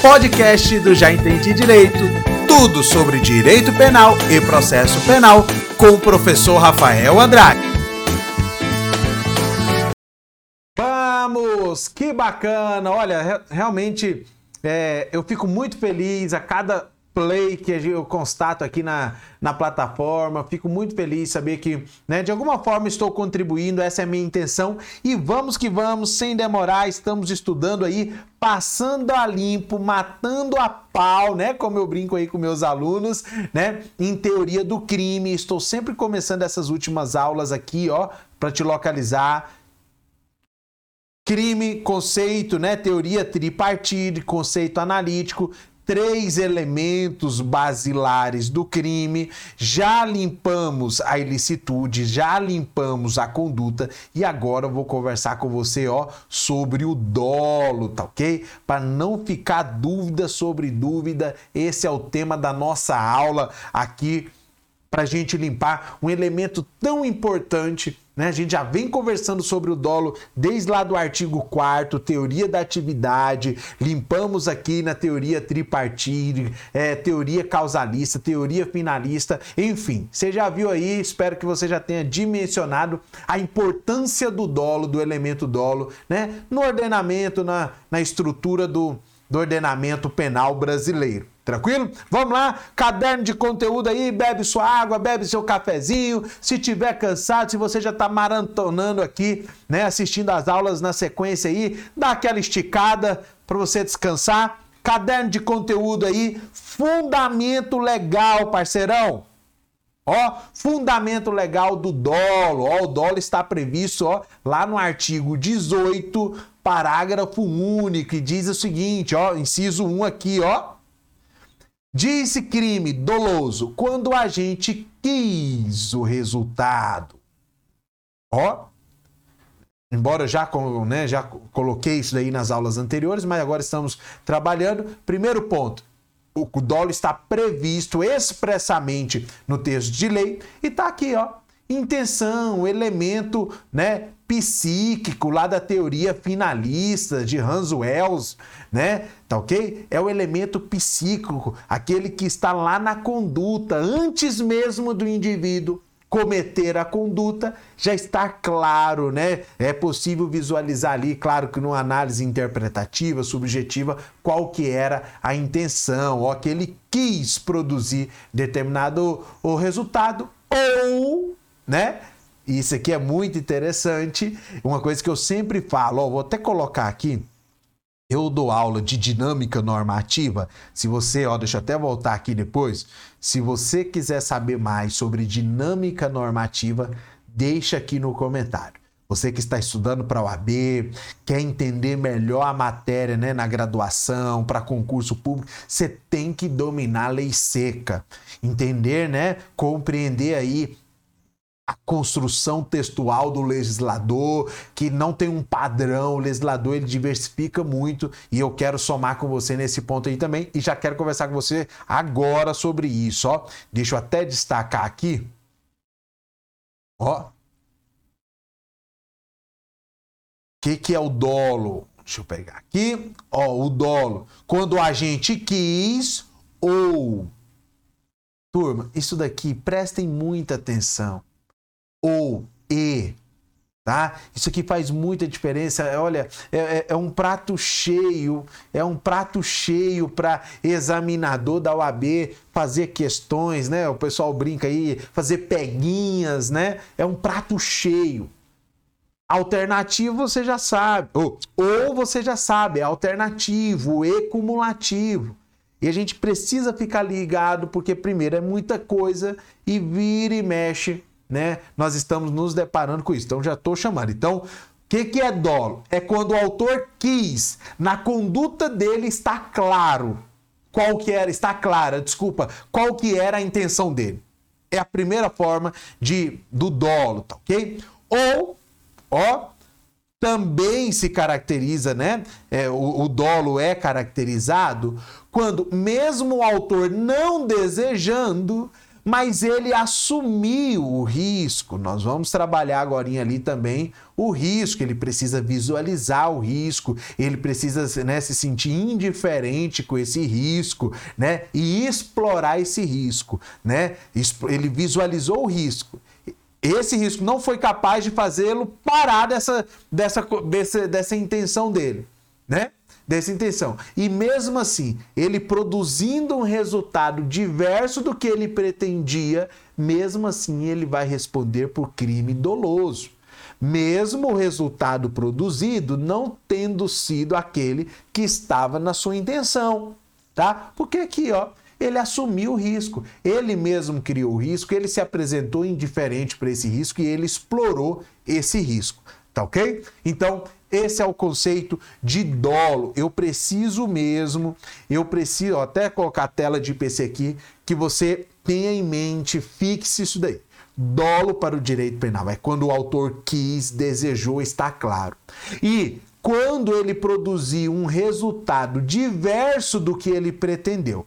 podcast do Já Entendi Direito. Tudo sobre direito penal e processo penal com o professor Rafael Andrade. Vamos! Que bacana! Olha, realmente é, eu fico muito feliz a cada play que eu constato aqui na, na plataforma. Fico muito feliz de saber que, né, de alguma forma estou contribuindo, essa é a minha intenção. E vamos que vamos, sem demorar, estamos estudando aí, passando a limpo, matando a pau, né, como eu brinco aí com meus alunos, né, em teoria do crime. Estou sempre começando essas últimas aulas aqui, ó, para te localizar crime, conceito, né, teoria tripartite, conceito analítico, três elementos basilares do crime, já limpamos a ilicitude, já limpamos a conduta e agora eu vou conversar com você, ó, sobre o dolo, tá ok? Para não ficar dúvida sobre dúvida, esse é o tema da nossa aula aqui para a gente limpar um elemento tão importante né? A gente já vem conversando sobre o dolo desde lá do artigo 4 teoria da atividade, limpamos aqui na teoria tripartite, é, teoria causalista, teoria finalista, enfim, você já viu aí, espero que você já tenha dimensionado a importância do dolo, do elemento dolo, né? no ordenamento, na, na estrutura do, do ordenamento penal brasileiro. Tranquilo? Vamos lá, caderno de conteúdo aí, bebe sua água, bebe seu cafezinho. Se tiver cansado, se você já está maratonando aqui, né, assistindo as aulas na sequência aí, dá aquela esticada para você descansar. Caderno de conteúdo aí, fundamento legal, parceirão. Ó, fundamento legal do dolo. Ó, o dolo está previsto, ó, lá no artigo 18, parágrafo único, e diz o seguinte, ó, inciso 1 aqui, ó. Disse crime doloso quando a gente quis o resultado. Ó, embora já, né, já coloquei isso daí nas aulas anteriores, mas agora estamos trabalhando. Primeiro ponto, o dolo está previsto expressamente no texto de lei e está aqui, ó, intenção, elemento, né, psíquico lá da teoria finalista de Hans Wells, né? Tá ok? É o elemento psíquico, aquele que está lá na conduta, antes mesmo do indivíduo cometer a conduta, já está claro, né? É possível visualizar ali, claro que numa análise interpretativa, subjetiva, qual que era a intenção, ó, que ele quis produzir determinado o resultado ou, né? Isso aqui é muito interessante. Uma coisa que eu sempre falo, ó, vou até colocar aqui. Eu dou aula de dinâmica normativa. Se você, ó, deixa eu até voltar aqui depois. Se você quiser saber mais sobre dinâmica normativa, deixa aqui no comentário. Você que está estudando para o AB, quer entender melhor a matéria né, na graduação, para concurso público, você tem que dominar a lei seca. Entender, né? Compreender aí a construção textual do legislador, que não tem um padrão, o legislador ele diversifica muito e eu quero somar com você nesse ponto aí também e já quero conversar com você agora sobre isso, ó. Deixa eu até destacar aqui. Ó. Que que é o dolo? Deixa eu pegar aqui. Ó, o dolo, quando a gente quis ou Turma, isso daqui, prestem muita atenção ou e. Tá? Isso aqui faz muita diferença. Olha, é, é, é um prato cheio, é um prato cheio para examinador da OAB fazer questões, né? O pessoal brinca aí, fazer peguinhas, né? É um prato cheio. Alternativo você já sabe, ou, ou você já sabe, é alternativo, e cumulativo. E a gente precisa ficar ligado porque primeiro é muita coisa e vira e mexe né? Nós estamos nos deparando com isso. Então já estou chamando. Então, o que, que é dolo? É quando o autor quis, na conduta dele está claro qual que era, está clara, desculpa, qual que era a intenção dele. É a primeira forma de do dolo, tá ok? Ou, ó, também se caracteriza, né? É, o, o dolo é caracterizado quando, mesmo o autor não desejando, mas ele assumiu o risco. Nós vamos trabalhar agora ali também o risco. Ele precisa visualizar o risco, ele precisa né, se sentir indiferente com esse risco, né? E explorar esse risco, né? Ele visualizou o risco. Esse risco não foi capaz de fazê-lo parar dessa, dessa, dessa, dessa intenção dele, né? Dessa intenção. E mesmo assim, ele produzindo um resultado diverso do que ele pretendia, mesmo assim ele vai responder por crime doloso. Mesmo o resultado produzido não tendo sido aquele que estava na sua intenção, tá? Porque aqui, ó, ele assumiu o risco. Ele mesmo criou o risco, ele se apresentou indiferente para esse risco e ele explorou esse risco. Tá ok? Então, esse é o conceito de dolo. Eu preciso mesmo, eu preciso ó, até colocar a tela de IPC aqui, que você tenha em mente, fixe isso daí. Dolo para o direito penal é quando o autor quis, desejou, está claro. E quando ele produziu um resultado diverso do que ele pretendeu.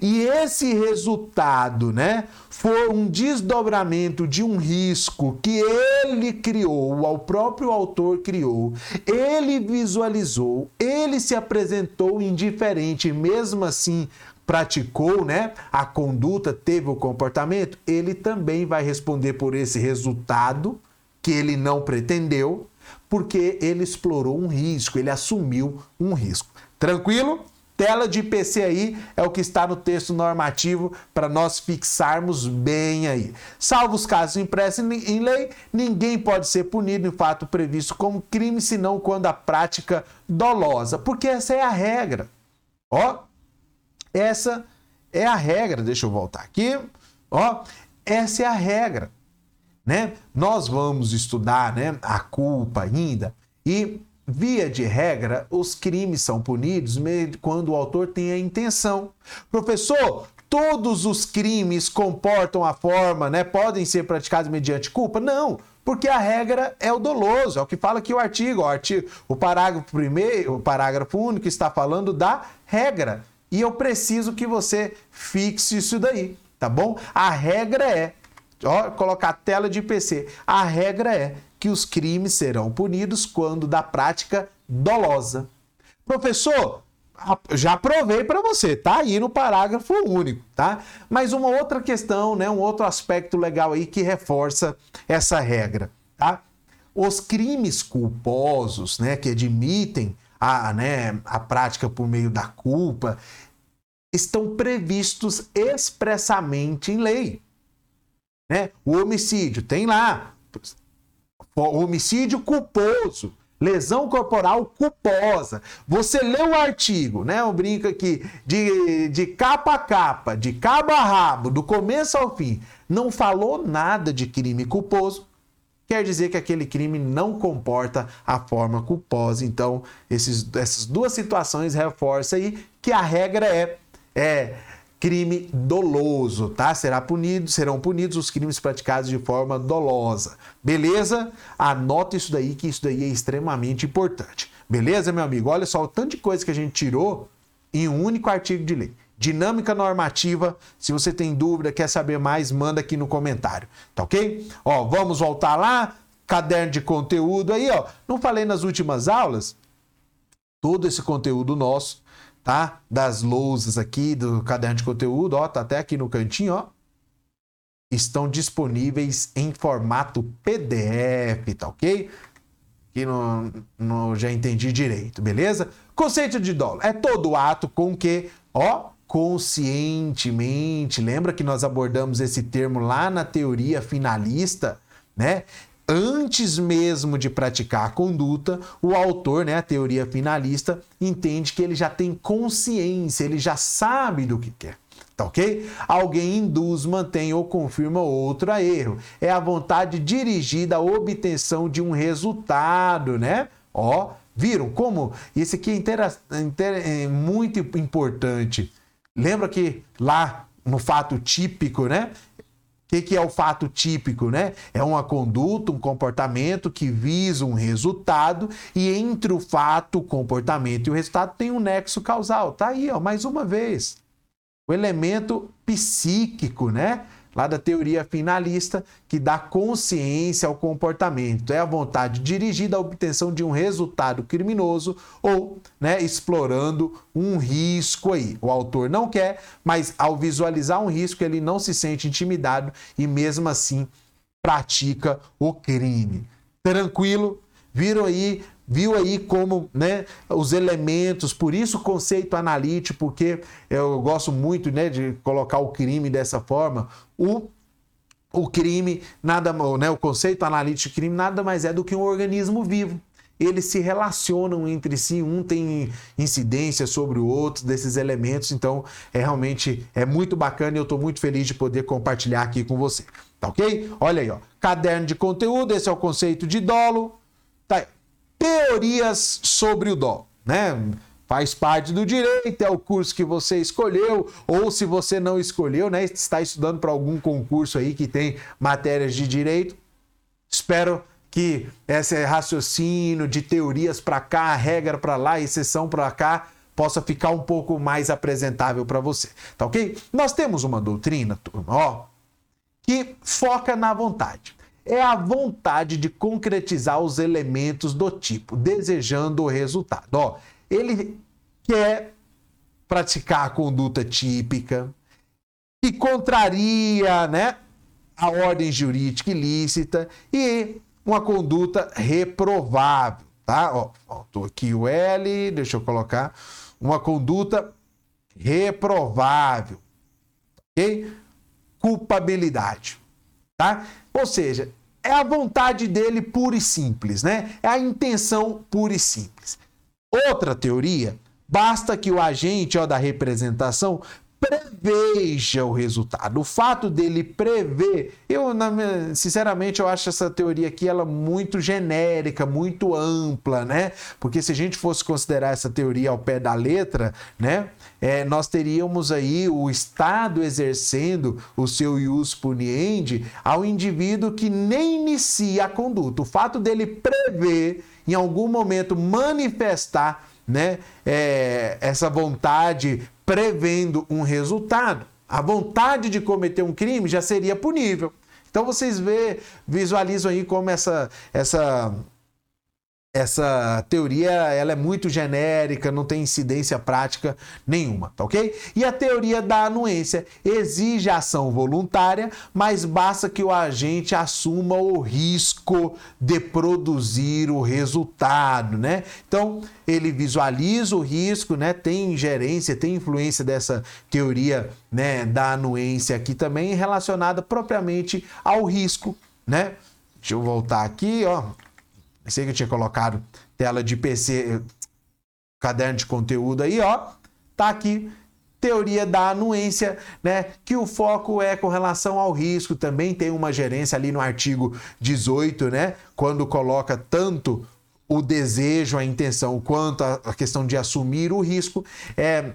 E esse resultado, né, foi um desdobramento de um risco que ele criou, o próprio autor criou, ele visualizou, ele se apresentou indiferente, mesmo assim praticou, né, a conduta, teve o comportamento, ele também vai responder por esse resultado que ele não pretendeu, porque ele explorou um risco, ele assumiu um risco. Tranquilo? Tela de IPC aí é o que está no texto normativo para nós fixarmos bem aí. Salvo os casos impressos em lei, ninguém pode ser punido em fato previsto como crime, senão quando a prática dolosa, porque essa é a regra. Ó, essa é a regra. Deixa eu voltar aqui. Ó, essa é a regra, né? Nós vamos estudar, né, a culpa ainda e Via de regra, os crimes são punidos quando o autor tem a intenção. Professor, todos os crimes comportam a forma, né? Podem ser praticados mediante culpa? Não, porque a regra é o doloso, é o que fala aqui o artigo, o artigo, o parágrafo primeiro, o parágrafo único está falando da regra. E eu preciso que você fixe isso daí, tá bom? A regra é, ó, colocar a tela de PC. A regra é que os crimes serão punidos quando da prática dolosa. Professor, já provei para você, tá aí no parágrafo único, tá? Mas uma outra questão, né, um outro aspecto legal aí que reforça essa regra, tá? Os crimes culposos, né, que admitem a, né, a prática por meio da culpa, estão previstos expressamente em lei. Né? O homicídio tem lá homicídio culposo, lesão corporal culposa. Você lê o artigo, né? Eu brinco aqui, de, de capa a capa, de cabo a rabo, do começo ao fim, não falou nada de crime culposo, quer dizer que aquele crime não comporta a forma culposa. Então, esses, essas duas situações reforçam aí que a regra é, é crime doloso, tá? Será punido, serão punidos os crimes praticados de forma dolosa. Beleza? Anota isso daí que isso daí é extremamente importante. Beleza, meu amigo? Olha só o tanto de coisa que a gente tirou em um único artigo de lei. Dinâmica normativa. Se você tem dúvida, quer saber mais, manda aqui no comentário, tá OK? Ó, vamos voltar lá, caderno de conteúdo aí, ó. Não falei nas últimas aulas todo esse conteúdo nosso tá? Das lousas aqui do caderno de conteúdo, ó, tá até aqui no cantinho, ó. Estão disponíveis em formato PDF, tá ok? Que não, não já entendi direito, beleza? Conceito de dolo é todo ato com que, ó, conscientemente, lembra que nós abordamos esse termo lá na teoria finalista, né? Antes mesmo de praticar a conduta, o autor, né, a teoria finalista, entende que ele já tem consciência, ele já sabe do que quer. Tá ok? Alguém induz, mantém ou confirma outro a erro. É a vontade dirigida à obtenção de um resultado, né? Ó, viram como? Isso aqui é, intera... é muito importante. Lembra que lá no fato típico, né? Que, que é o fato típico, né? É uma conduta, um comportamento que visa um resultado e entre o fato, o comportamento e o resultado tem um nexo causal. Tá aí, ó, mais uma vez. O elemento psíquico, né? Lá da teoria finalista, que dá consciência ao comportamento. É a vontade dirigida à obtenção de um resultado criminoso ou né, explorando um risco aí. O autor não quer, mas ao visualizar um risco, ele não se sente intimidado e mesmo assim pratica o crime. Tranquilo? Viram aí viu aí como né, os elementos, por isso o conceito analítico, porque eu gosto muito né, de colocar o crime dessa forma. O, o crime, nada, né, o conceito analítico de crime nada mais é do que um organismo vivo. Eles se relacionam entre si, um tem incidência sobre o outro desses elementos, então é realmente é muito bacana e eu estou muito feliz de poder compartilhar aqui com você. Tá ok? Olha aí, ó. Caderno de conteúdo, esse é o conceito de dolo. Teorias sobre o dó, né? Faz parte do direito, é o curso que você escolheu, ou se você não escolheu, né? Está estudando para algum concurso aí que tem matérias de direito. Espero que esse raciocínio de teorias para cá, regra para lá, exceção para cá, possa ficar um pouco mais apresentável para você, tá ok? Nós temos uma doutrina, turma, ó, que foca na vontade é a vontade de concretizar os elementos do tipo, desejando o resultado. Ó, ele quer praticar a conduta típica, que contraria né, a ordem jurídica ilícita e uma conduta reprovável. Tá? Ó, faltou aqui o L, deixa eu colocar. Uma conduta reprovável. Ok? Culpabilidade. Tá? Ou seja, é a vontade dele pura e simples, né? É a intenção pura e simples. Outra teoria, basta que o agente ó, da representação preveja o resultado. O fato dele prever, eu sinceramente eu acho essa teoria aqui ela muito genérica, muito ampla, né? Porque se a gente fosse considerar essa teoria ao pé da letra, né, é, nós teríamos aí o Estado exercendo o seu ius puniendi ao indivíduo que nem inicia a conduta. O fato dele prever em algum momento manifestar né, é, essa vontade prevendo um resultado. A vontade de cometer um crime já seria punível. Então vocês vê, visualizam aí como essa, essa essa teoria ela é muito genérica, não tem incidência prática nenhuma, tá ok? E a teoria da anuência exige ação voluntária, mas basta que o agente assuma o risco de produzir o resultado, né? Então, ele visualiza o risco, né? Tem ingerência, tem influência dessa teoria, né, da anuência aqui também relacionada propriamente ao risco, né? Deixa eu voltar aqui, ó. Sei que eu tinha colocado tela de PC, caderno de conteúdo aí, ó. Tá aqui teoria da anuência, né? Que o foco é com relação ao risco. Também tem uma gerência ali no artigo 18, né? Quando coloca tanto o desejo, a intenção, quanto a questão de assumir o risco, é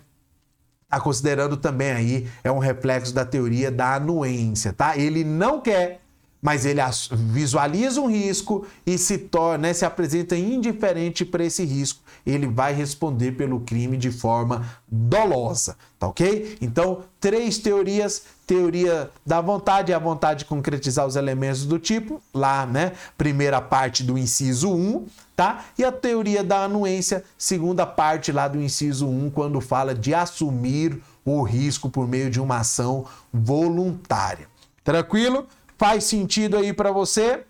tá considerando também aí é um reflexo da teoria da anuência, tá? Ele não quer mas ele visualiza um risco e se torna, né, se apresenta indiferente para esse risco, ele vai responder pelo crime de forma dolosa, tá ok? Então, três teorias: teoria da vontade, a vontade de concretizar os elementos do tipo, lá, né? Primeira parte do inciso 1, tá? E a teoria da anuência, segunda parte lá do inciso 1, quando fala de assumir o risco por meio de uma ação voluntária. Tranquilo? Faz sentido aí para você?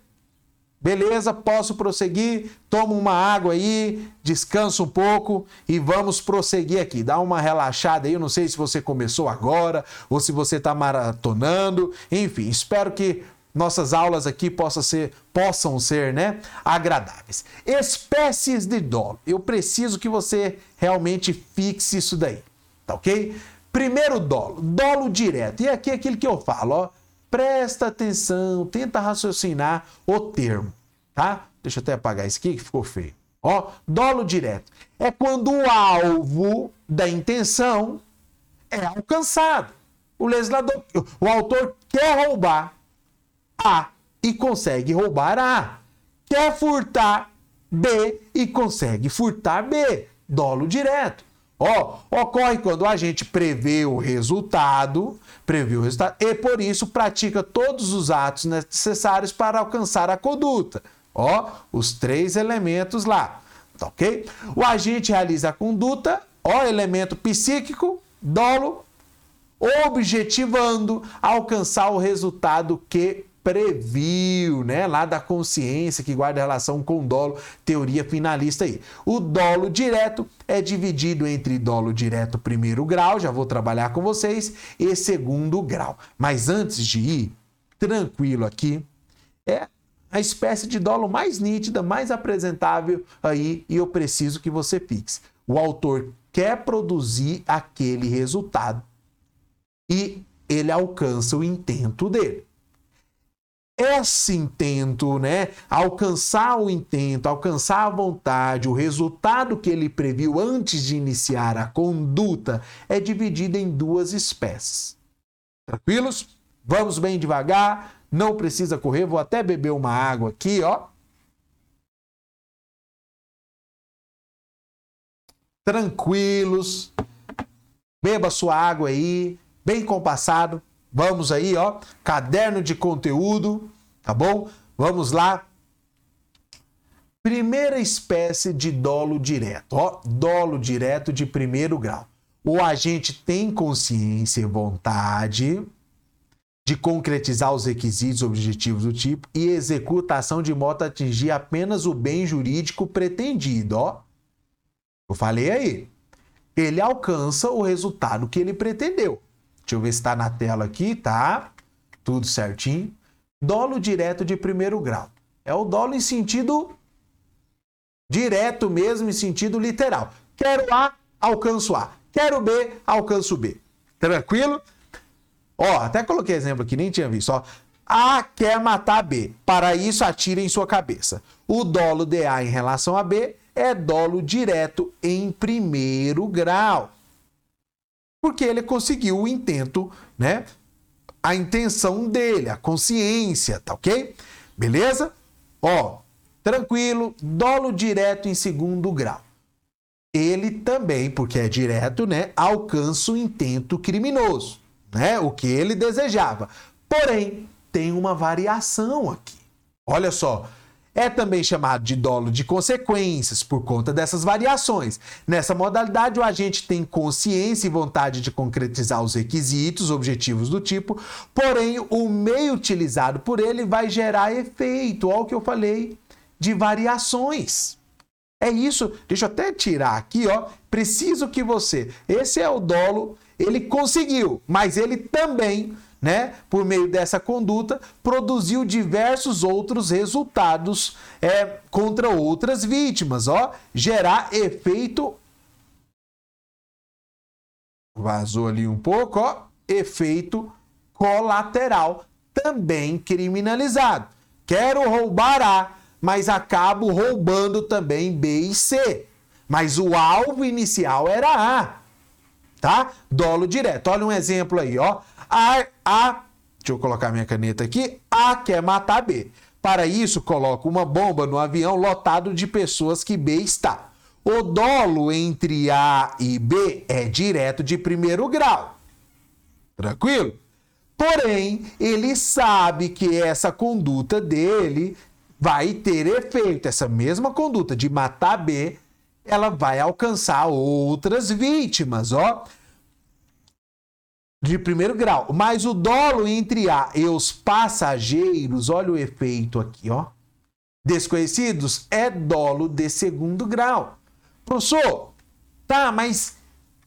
Beleza, posso prosseguir? Toma uma água aí, descansa um pouco e vamos prosseguir aqui. Dá uma relaxada aí. Eu não sei se você começou agora ou se você está maratonando. Enfim, espero que nossas aulas aqui possam ser, possam ser né, agradáveis. Espécies de dolo. Eu preciso que você realmente fixe isso daí, tá ok? Primeiro dolo, dolo direto. E aqui é aquilo que eu falo, ó Presta atenção, tenta raciocinar o termo, tá? Deixa eu até apagar isso aqui que ficou feio. Ó, dolo direto. É quando o alvo da intenção é alcançado. O legislador, o autor quer roubar A e consegue roubar A. Quer furtar B e consegue furtar B. Dolo direto. Ó, ocorre quando a gente prevê o resultado, prevê o resultado e por isso pratica todos os atos necessários para alcançar a conduta. Ó, os três elementos lá, tá ok? O agente realiza a conduta, ó, elemento psíquico, dolo, objetivando alcançar o resultado que previu, né? Lá da consciência que guarda relação com dolo, teoria finalista aí. O dolo direto é dividido entre dolo direto primeiro grau, já vou trabalhar com vocês, e segundo grau. Mas antes de ir, tranquilo aqui, é a espécie de dolo mais nítida, mais apresentável aí, e eu preciso que você fixe. O autor quer produzir aquele resultado e ele alcança o intento dele esse intento, né? Alcançar o intento, alcançar a vontade, o resultado que ele previu antes de iniciar a conduta é dividido em duas espécies. Tranquilos? Vamos bem devagar, não precisa correr, vou até beber uma água aqui, ó. Tranquilos. Beba sua água aí, bem compassado. Vamos aí, ó, caderno de conteúdo, tá bom? Vamos lá. Primeira espécie de dolo direto, ó, dolo direto de primeiro grau. O agente tem consciência e vontade de concretizar os requisitos objetivos do tipo e executa a ação de modo a atingir apenas o bem jurídico pretendido, ó. Eu falei aí. Ele alcança o resultado que ele pretendeu. Deixa eu ver se está na tela aqui, tá? Tudo certinho. Dolo direto de primeiro grau. É o dolo em sentido direto mesmo, em sentido literal. Quero A, alcanço A. Quero B, alcanço B. Tranquilo? Ó, até coloquei exemplo aqui, nem tinha visto. Ó. A quer matar B. Para isso, atira em sua cabeça. O dolo de A em relação a B é dolo direto em primeiro grau porque ele conseguiu o intento, né? A intenção dele, a consciência, tá ok? Beleza? Ó, tranquilo, dolo direto em segundo grau. Ele também, porque é direto, né, alcança o intento criminoso, né? O que ele desejava. Porém, tem uma variação aqui. Olha só, é também chamado de dolo de consequências por conta dessas variações. Nessa modalidade, o agente tem consciência e vontade de concretizar os requisitos, objetivos do tipo, porém, o meio utilizado por ele vai gerar efeito, olha o que eu falei, de variações. É isso. Deixa eu até tirar aqui, ó. Preciso que você. Esse é o dolo, ele conseguiu, mas ele também né, por meio dessa conduta, produziu diversos outros resultados é, contra outras vítimas, ó, gerar efeito vazou ali um pouco, ó, efeito colateral, também criminalizado. Quero roubar A, mas acabo roubando também B e C. Mas o alvo inicial era A, tá? Dolo direto. Olha um exemplo aí, ó. A, A, deixa eu colocar minha caneta aqui. A quer matar B. Para isso, coloca uma bomba no avião lotado de pessoas que B está. O dolo entre A e B é direto de primeiro grau. Tranquilo? Porém, ele sabe que essa conduta dele vai ter efeito. Essa mesma conduta de matar B, ela vai alcançar outras vítimas, ó de primeiro grau. Mas o dolo entre A e os passageiros, olha o efeito aqui, ó. Desconhecidos é dolo de segundo grau. Professor, tá, mas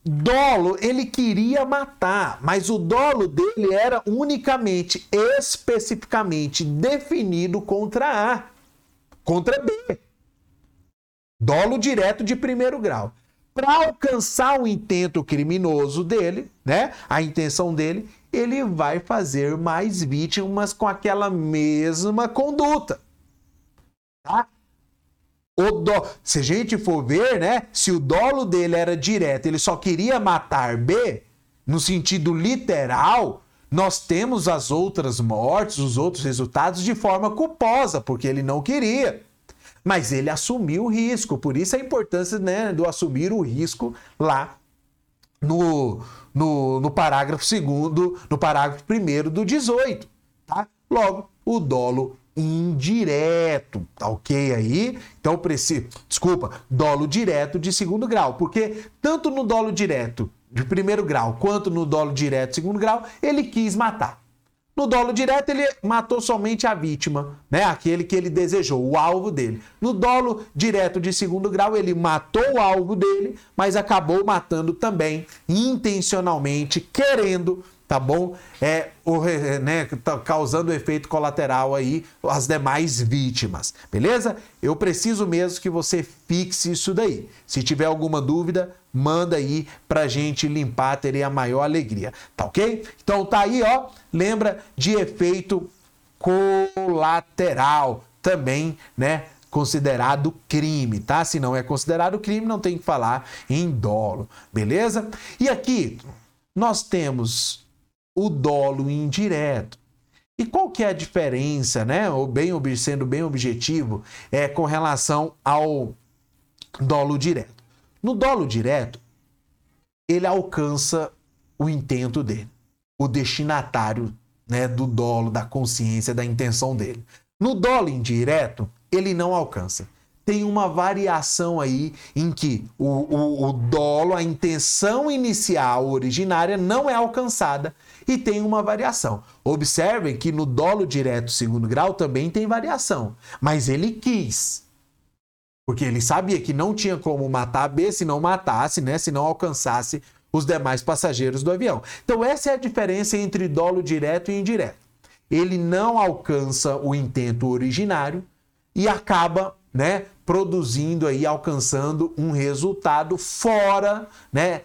dolo ele queria matar, mas o dolo dele era unicamente, especificamente definido contra A, contra B. Dolo direto de primeiro grau para alcançar o intento criminoso dele, né? A intenção dele, ele vai fazer mais vítimas com aquela mesma conduta. Tá? Do... Se a gente for ver, né? Se o dolo dele era direto, ele só queria matar B, no sentido literal, nós temos as outras mortes, os outros resultados de forma culposa, porque ele não queria mas ele assumiu o risco. Por isso a importância né, do assumir o risco lá no, no, no parágrafo segundo, no parágrafo primeiro do 18, tá? Logo, o dolo indireto, tá ok aí? Então, preciso, desculpa, dolo direto de segundo grau, porque tanto no dolo direto de primeiro grau quanto no dolo direto de segundo grau, ele quis matar. No dolo direto, ele matou somente a vítima, né? Aquele que ele desejou, o alvo dele. No dolo direto de segundo grau, ele matou o alvo dele, mas acabou matando também, intencionalmente, querendo tá bom? É, o, né, tá causando efeito colateral aí às demais vítimas, beleza? Eu preciso mesmo que você fixe isso daí. Se tiver alguma dúvida, manda aí pra gente limpar, terei a maior alegria, tá ok? Então tá aí, ó, lembra de efeito colateral também, né? Considerado crime, tá? Se não é considerado crime, não tem que falar em dolo, beleza? E aqui nós temos o dolo indireto. E qual que é a diferença, né? Ou bem sendo bem objetivo, é com relação ao dolo direto. No dolo direto, ele alcança o intento dele, o destinatário, né, do dolo, da consciência, da intenção dele. No dolo indireto, ele não alcança tem uma variação aí em que o, o, o, dolo, a intenção inicial originária não é alcançada e tem uma variação. Observem que no dolo direto segundo grau também tem variação, mas ele quis. Porque ele sabia que não tinha como matar B se não matasse, né? Se não alcançasse os demais passageiros do avião. Então essa é a diferença entre dolo direto e indireto. Ele não alcança o intento originário e acaba né, produzindo aí, alcançando um resultado fora, né,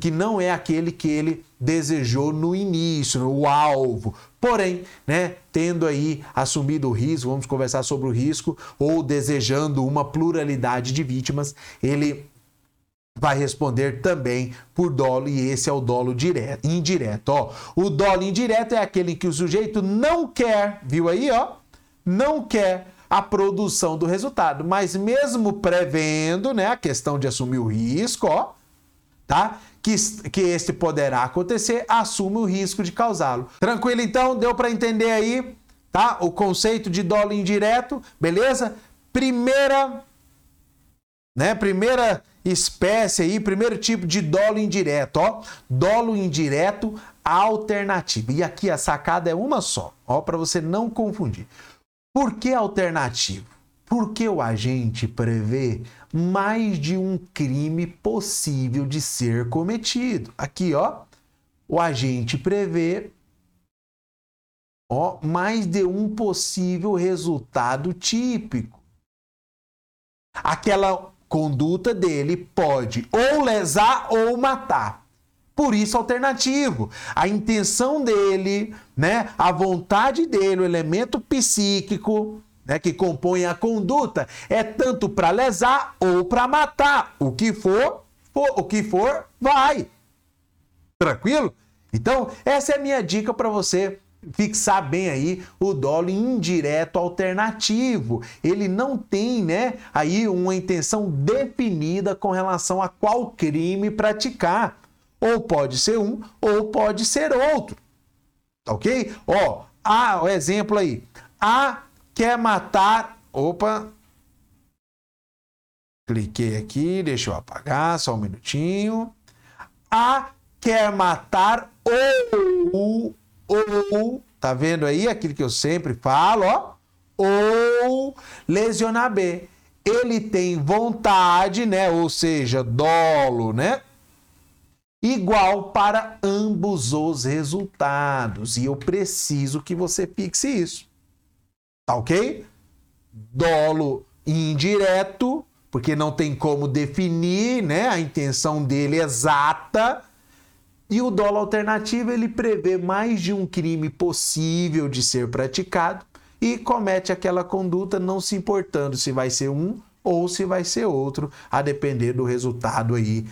que não é aquele que ele desejou no início, o alvo. Porém, né, tendo aí assumido o risco, vamos conversar sobre o risco, ou desejando uma pluralidade de vítimas, ele vai responder também por dolo e esse é o dolo direto, indireto, ó. O dolo indireto é aquele que o sujeito não quer, viu aí, ó? Não quer a produção do resultado. Mas mesmo prevendo, né, a questão de assumir o risco, ó, tá? Que, que este poderá acontecer, assume o risco de causá-lo. Tranquilo então? Deu para entender aí, tá? O conceito de dolo indireto, beleza? Primeira, né? Primeira espécie aí, primeiro tipo de dolo indireto, ó. Dolo indireto alternativo. E aqui a sacada é uma só, ó, para você não confundir. Por que alternativo? Porque o agente prevê mais de um crime possível de ser cometido. Aqui, ó, o agente prevê ó, mais de um possível resultado típico. Aquela conduta dele pode ou lesar ou matar. Por isso, alternativo. A intenção dele, né, a vontade dele, o elemento psíquico né, que compõe a conduta, é tanto para lesar ou para matar. O que for, for, o que for, vai. Tranquilo? Então, essa é a minha dica para você fixar bem aí o dolo indireto alternativo. Ele não tem, né, aí uma intenção definida com relação a qual crime praticar. Ou pode ser um, ou pode ser outro. Ok? Ó, A, o exemplo aí. A quer matar. Opa! Cliquei aqui, deixa eu apagar, só um minutinho. A quer matar ou, ou, tá vendo aí aquilo que eu sempre falo, ó? Ou lesionar B. Ele tem vontade, né? Ou seja, dolo, né? Igual para ambos os resultados. E eu preciso que você fixe isso. Tá ok? Dolo indireto, porque não tem como definir né, a intenção dele exata. E o dolo alternativo ele prevê mais de um crime possível de ser praticado e comete aquela conduta não se importando se vai ser um ou se vai ser outro, a depender do resultado aí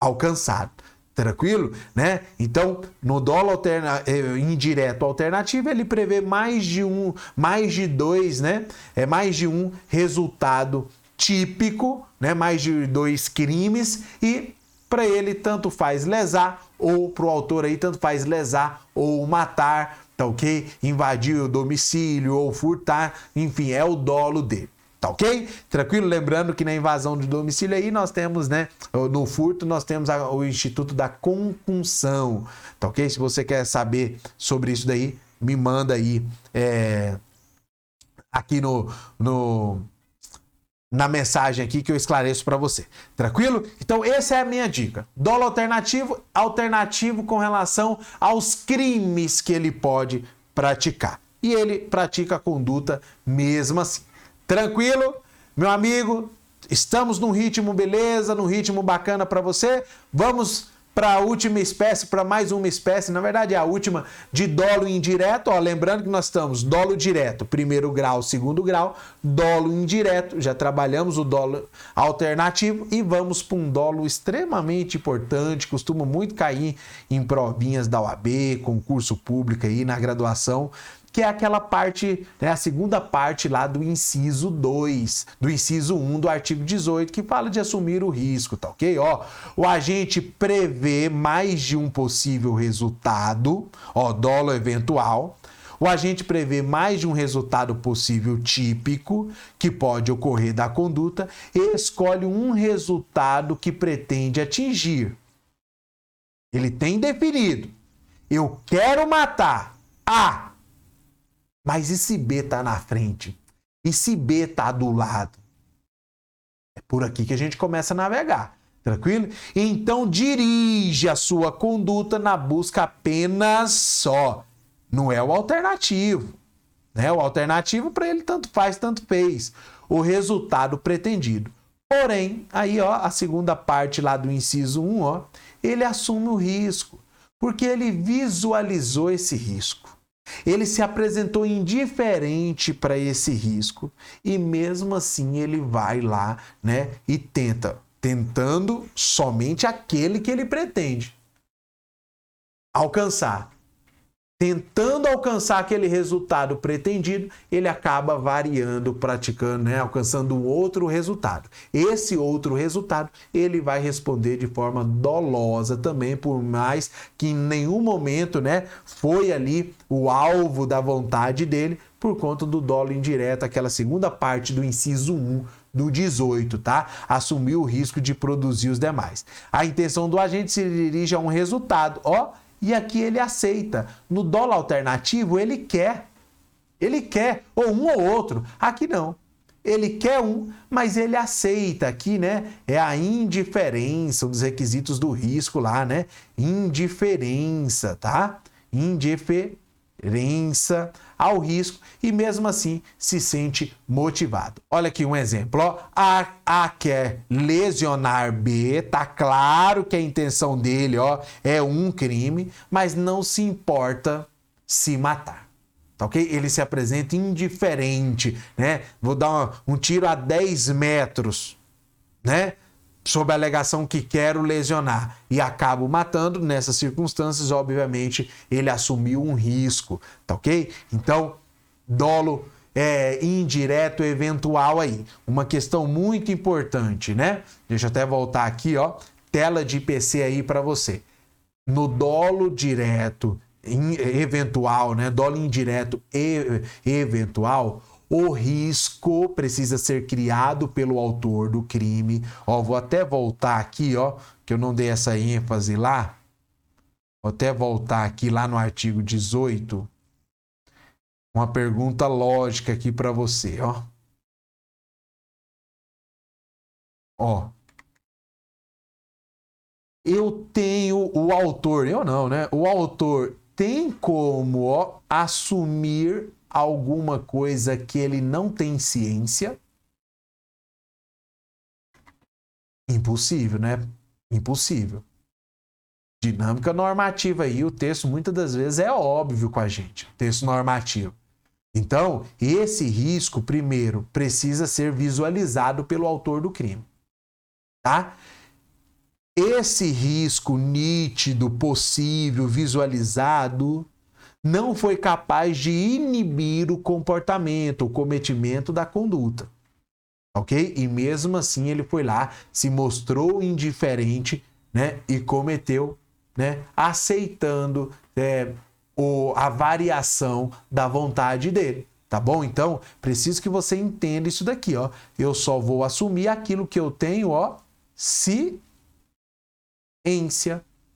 alcançado. Tranquilo? Né? Então, no dólar alterna, eh, indireto alternativo, ele prevê mais de um, mais de dois, né? É mais de um resultado típico, né? Mais de dois crimes e para ele tanto faz lesar ou para o autor aí tanto faz lesar ou matar, tá ok? Invadir o domicílio ou furtar, enfim, é o dolo dele. Tá ok? Tranquilo? Lembrando que na invasão de domicílio aí nós temos, né? No furto nós temos a, o Instituto da Concussão. Tá ok? Se você quer saber sobre isso daí, me manda aí é, aqui no, no, na mensagem aqui que eu esclareço para você. Tranquilo? Então, essa é a minha dica. Dolo alternativo, alternativo com relação aos crimes que ele pode praticar. E ele pratica a conduta mesmo assim. Tranquilo? Meu amigo, estamos num ritmo beleza, num ritmo bacana para você. Vamos para a última espécie, para mais uma espécie, na verdade é a última de dolo indireto, ó, lembrando que nós estamos dolo direto, primeiro grau, segundo grau, dolo indireto, já trabalhamos o dolo alternativo e vamos para um dolo extremamente importante, costuma muito cair em provinhas da OAB, concurso público aí na graduação, que é aquela parte, né, a segunda parte lá do inciso 2, do inciso 1 do artigo 18, que fala de assumir o risco, tá ok? Ó, o agente prevê mais de um possível resultado, ó, dolo eventual. O agente prevê mais de um resultado possível típico que pode ocorrer da conduta e escolhe um resultado que pretende atingir. Ele tem definido. Eu quero matar A mas e se B está na frente? E se B está do lado? É por aqui que a gente começa a navegar. Tranquilo? Então dirige a sua conduta na busca apenas só. Não é o alternativo. Né? O alternativo para ele tanto faz, tanto fez. O resultado pretendido. Porém, aí ó, a segunda parte lá do inciso 1, ó, ele assume o risco, porque ele visualizou esse risco. Ele se apresentou indiferente para esse risco e mesmo assim ele vai lá, né, e tenta, tentando somente aquele que ele pretende alcançar tentando alcançar aquele resultado pretendido, ele acaba variando, praticando, né, alcançando outro resultado. Esse outro resultado, ele vai responder de forma dolosa também, por mais que em nenhum momento, né, foi ali o alvo da vontade dele, por conta do dolo indireto, aquela segunda parte do inciso 1 do 18, tá? Assumiu o risco de produzir os demais. A intenção do agente se dirige a um resultado, ó, e aqui ele aceita. No dólar alternativo, ele quer. Ele quer, ou um ou outro. Aqui não. Ele quer um, mas ele aceita. Aqui, né? É a indiferença, um dos requisitos do risco lá, né? Indiferença, tá? Indiferença diferença ao risco e mesmo assim se sente motivado. Olha aqui um exemplo, ó. A, a quer lesionar B, tá claro que a intenção dele, ó, é um crime, mas não se importa se matar. Tá ok? Ele se apresenta indiferente, né? Vou dar um, um tiro a 10 metros, né? Sob a alegação que quero lesionar e acabo matando, nessas circunstâncias, obviamente, ele assumiu um risco, tá ok? Então, dolo é, indireto eventual aí. Uma questão muito importante, né? Deixa eu até voltar aqui, ó. Tela de IPC aí para você. No dolo direto, eventual, né? Dolo indireto e eventual, o risco precisa ser criado pelo autor do crime. Ó, vou até voltar aqui, ó, que eu não dei essa ênfase lá. Vou até voltar aqui lá no artigo 18. Uma pergunta lógica aqui para você, ó. Ó. Eu tenho o autor, eu não, né? O autor tem como ó, assumir alguma coisa que ele não tem ciência? Impossível, né? Impossível. Dinâmica normativa aí, o texto muitas das vezes é óbvio com a gente, texto normativo. Então, esse risco, primeiro, precisa ser visualizado pelo autor do crime. Tá? Esse risco nítido, possível, visualizado, não foi capaz de inibir o comportamento, o cometimento da conduta. Ok? E mesmo assim ele foi lá, se mostrou indiferente né, e cometeu, né, aceitando é, o, a variação da vontade dele. Tá bom? Então, preciso que você entenda isso daqui, ó. Eu só vou assumir aquilo que eu tenho, ó, ciência,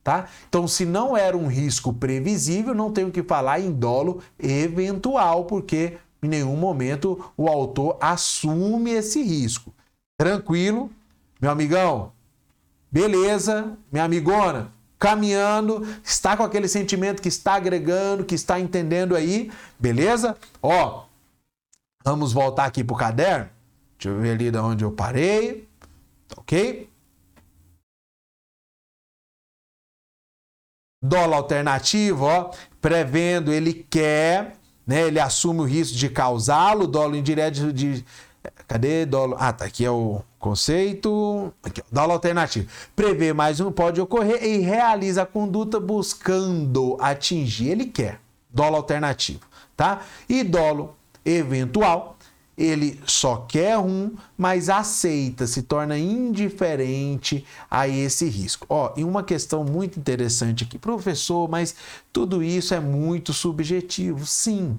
tá? Então, se não era um risco previsível, não tenho que falar em dolo eventual, porque em nenhum momento o autor assume esse risco. Tranquilo? Meu amigão, beleza, minha amigona, caminhando, está com aquele sentimento que está agregando, que está entendendo aí, beleza? Ó, vamos voltar aqui pro caderno. Deixa eu ver ali de onde eu parei. Ok? Dólar alternativo, ó, prevendo, ele quer, né? Ele assume o risco de causá-lo, dólar indireto de, Cadê dólar? Ah, tá aqui é o conceito. Aqui, dólar alternativo. Prevê mais um pode ocorrer e realiza a conduta buscando atingir. Ele quer. Dólar alternativo, tá? E dólar eventual, ele só quer um, mas aceita, se torna indiferente a esse risco. Ó, e uma questão muito interessante aqui, professor, mas tudo isso é muito subjetivo. Sim,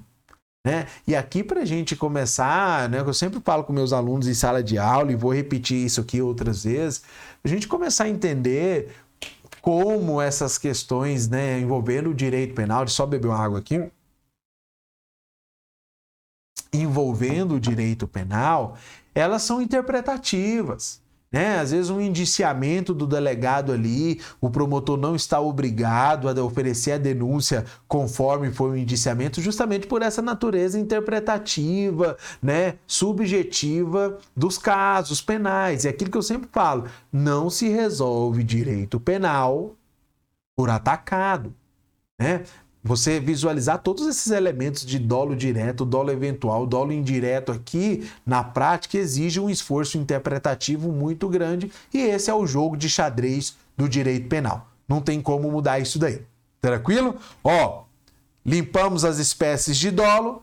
né? E aqui, para a gente começar, né, eu sempre falo com meus alunos em sala de aula e vou repetir isso aqui outras vezes, a gente começar a entender como essas questões né, envolvendo o direito penal, de só beber uma água aqui, envolvendo o direito penal, elas são interpretativas. Né? Às vezes um indiciamento do delegado ali, o promotor não está obrigado a oferecer a denúncia conforme foi o indiciamento, justamente por essa natureza interpretativa, né, subjetiva dos casos penais. É aquilo que eu sempre falo, não se resolve direito penal por atacado, né? Você visualizar todos esses elementos de dolo direto, dolo eventual, dolo indireto aqui, na prática, exige um esforço interpretativo muito grande e esse é o jogo de xadrez do direito penal. Não tem como mudar isso daí. Tranquilo? Ó, limpamos as espécies de dolo,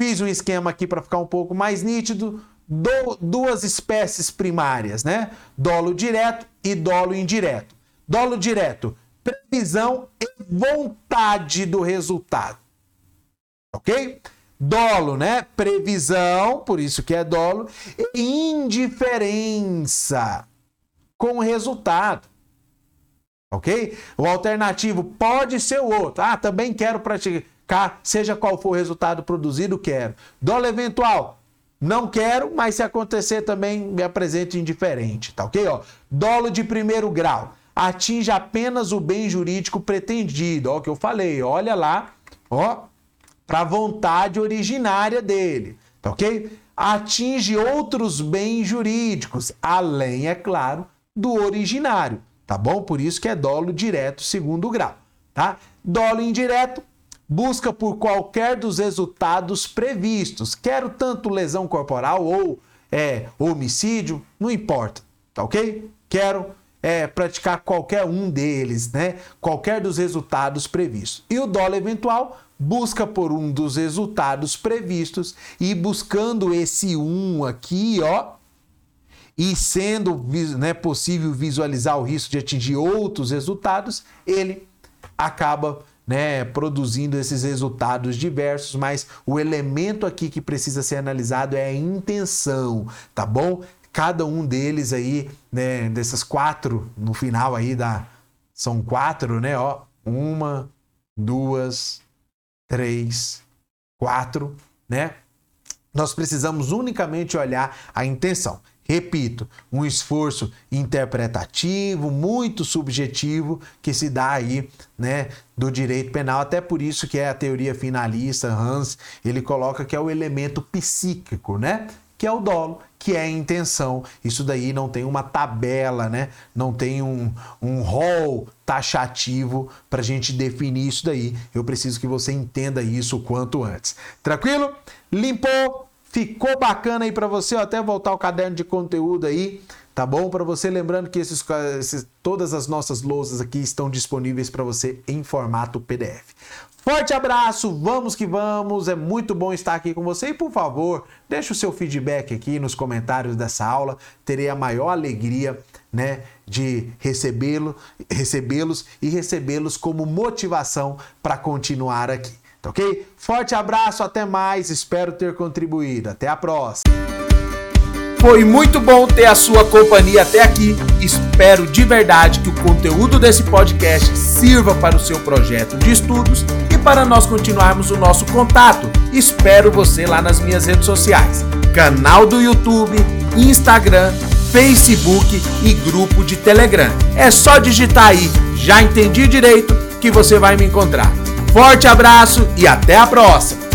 fiz um esquema aqui para ficar um pouco mais nítido, do, duas espécies primárias, né? Dolo direto e dolo indireto. Dolo direto previsão e vontade do resultado. Ok? Dolo, né? Previsão, por isso que é dolo, e indiferença com o resultado. Ok? O alternativo pode ser o outro. Ah, também quero praticar, seja qual for o resultado produzido, quero. Dolo eventual, não quero, mas se acontecer também me apresente indiferente, tá ok? Ó, dolo de primeiro grau atinge apenas o bem jurídico pretendido. Ó, o que eu falei, olha lá, ó, para a vontade originária dele, tá ok? Atinge outros bens jurídicos, além, é claro, do originário, tá bom? Por isso que é dolo direto segundo grau, tá? Dolo indireto busca por qualquer dos resultados previstos, quero tanto lesão corporal ou é, homicídio, não importa, tá ok? Quero é, praticar qualquer um deles, né? Qualquer dos resultados previstos. E o dólar eventual busca por um dos resultados previstos e buscando esse um aqui, ó, e sendo né, possível visualizar o risco de atingir outros resultados, ele acaba né, produzindo esses resultados diversos, mas o elemento aqui que precisa ser analisado é a intenção, tá bom? Cada um deles aí, né, dessas quatro, no final aí da. São quatro, né? Ó, uma, duas, três, quatro, né? Nós precisamos unicamente olhar a intenção. Repito, um esforço interpretativo, muito subjetivo, que se dá aí, né, do direito penal. Até por isso que é a teoria finalista, Hans, ele coloca que é o elemento psíquico, né? Que é o dolo, que é a intenção. Isso daí não tem uma tabela, né? Não tem um, um rol taxativo para a gente definir isso daí. Eu preciso que você entenda isso o quanto antes. Tranquilo? Limpou? Ficou bacana aí para você? Eu até voltar o caderno de conteúdo aí tá bom? Para você lembrando que esses, esses, todas as nossas lousas aqui estão disponíveis para você em formato PDF. Forte abraço, vamos que vamos, é muito bom estar aqui com você e por favor, deixe o seu feedback aqui nos comentários dessa aula, terei a maior alegria né, de recebê-lo, recebê-los e recebê-los como motivação para continuar aqui. Tá ok? Forte abraço, até mais, espero ter contribuído. Até a próxima. Foi muito bom ter a sua companhia até aqui. Espero de verdade que o conteúdo desse podcast sirva para o seu projeto de estudos para nós continuarmos o nosso contato. Espero você lá nas minhas redes sociais: canal do YouTube, Instagram, Facebook e grupo de Telegram. É só digitar aí, já entendi direito, que você vai me encontrar. Forte abraço e até a próxima!